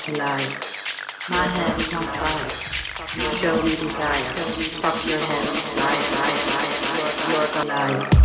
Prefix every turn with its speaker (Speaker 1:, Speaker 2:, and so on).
Speaker 1: is a. My head is on fire. You Show me desire. Fuck your head on fire.
Speaker 2: You're
Speaker 3: alive.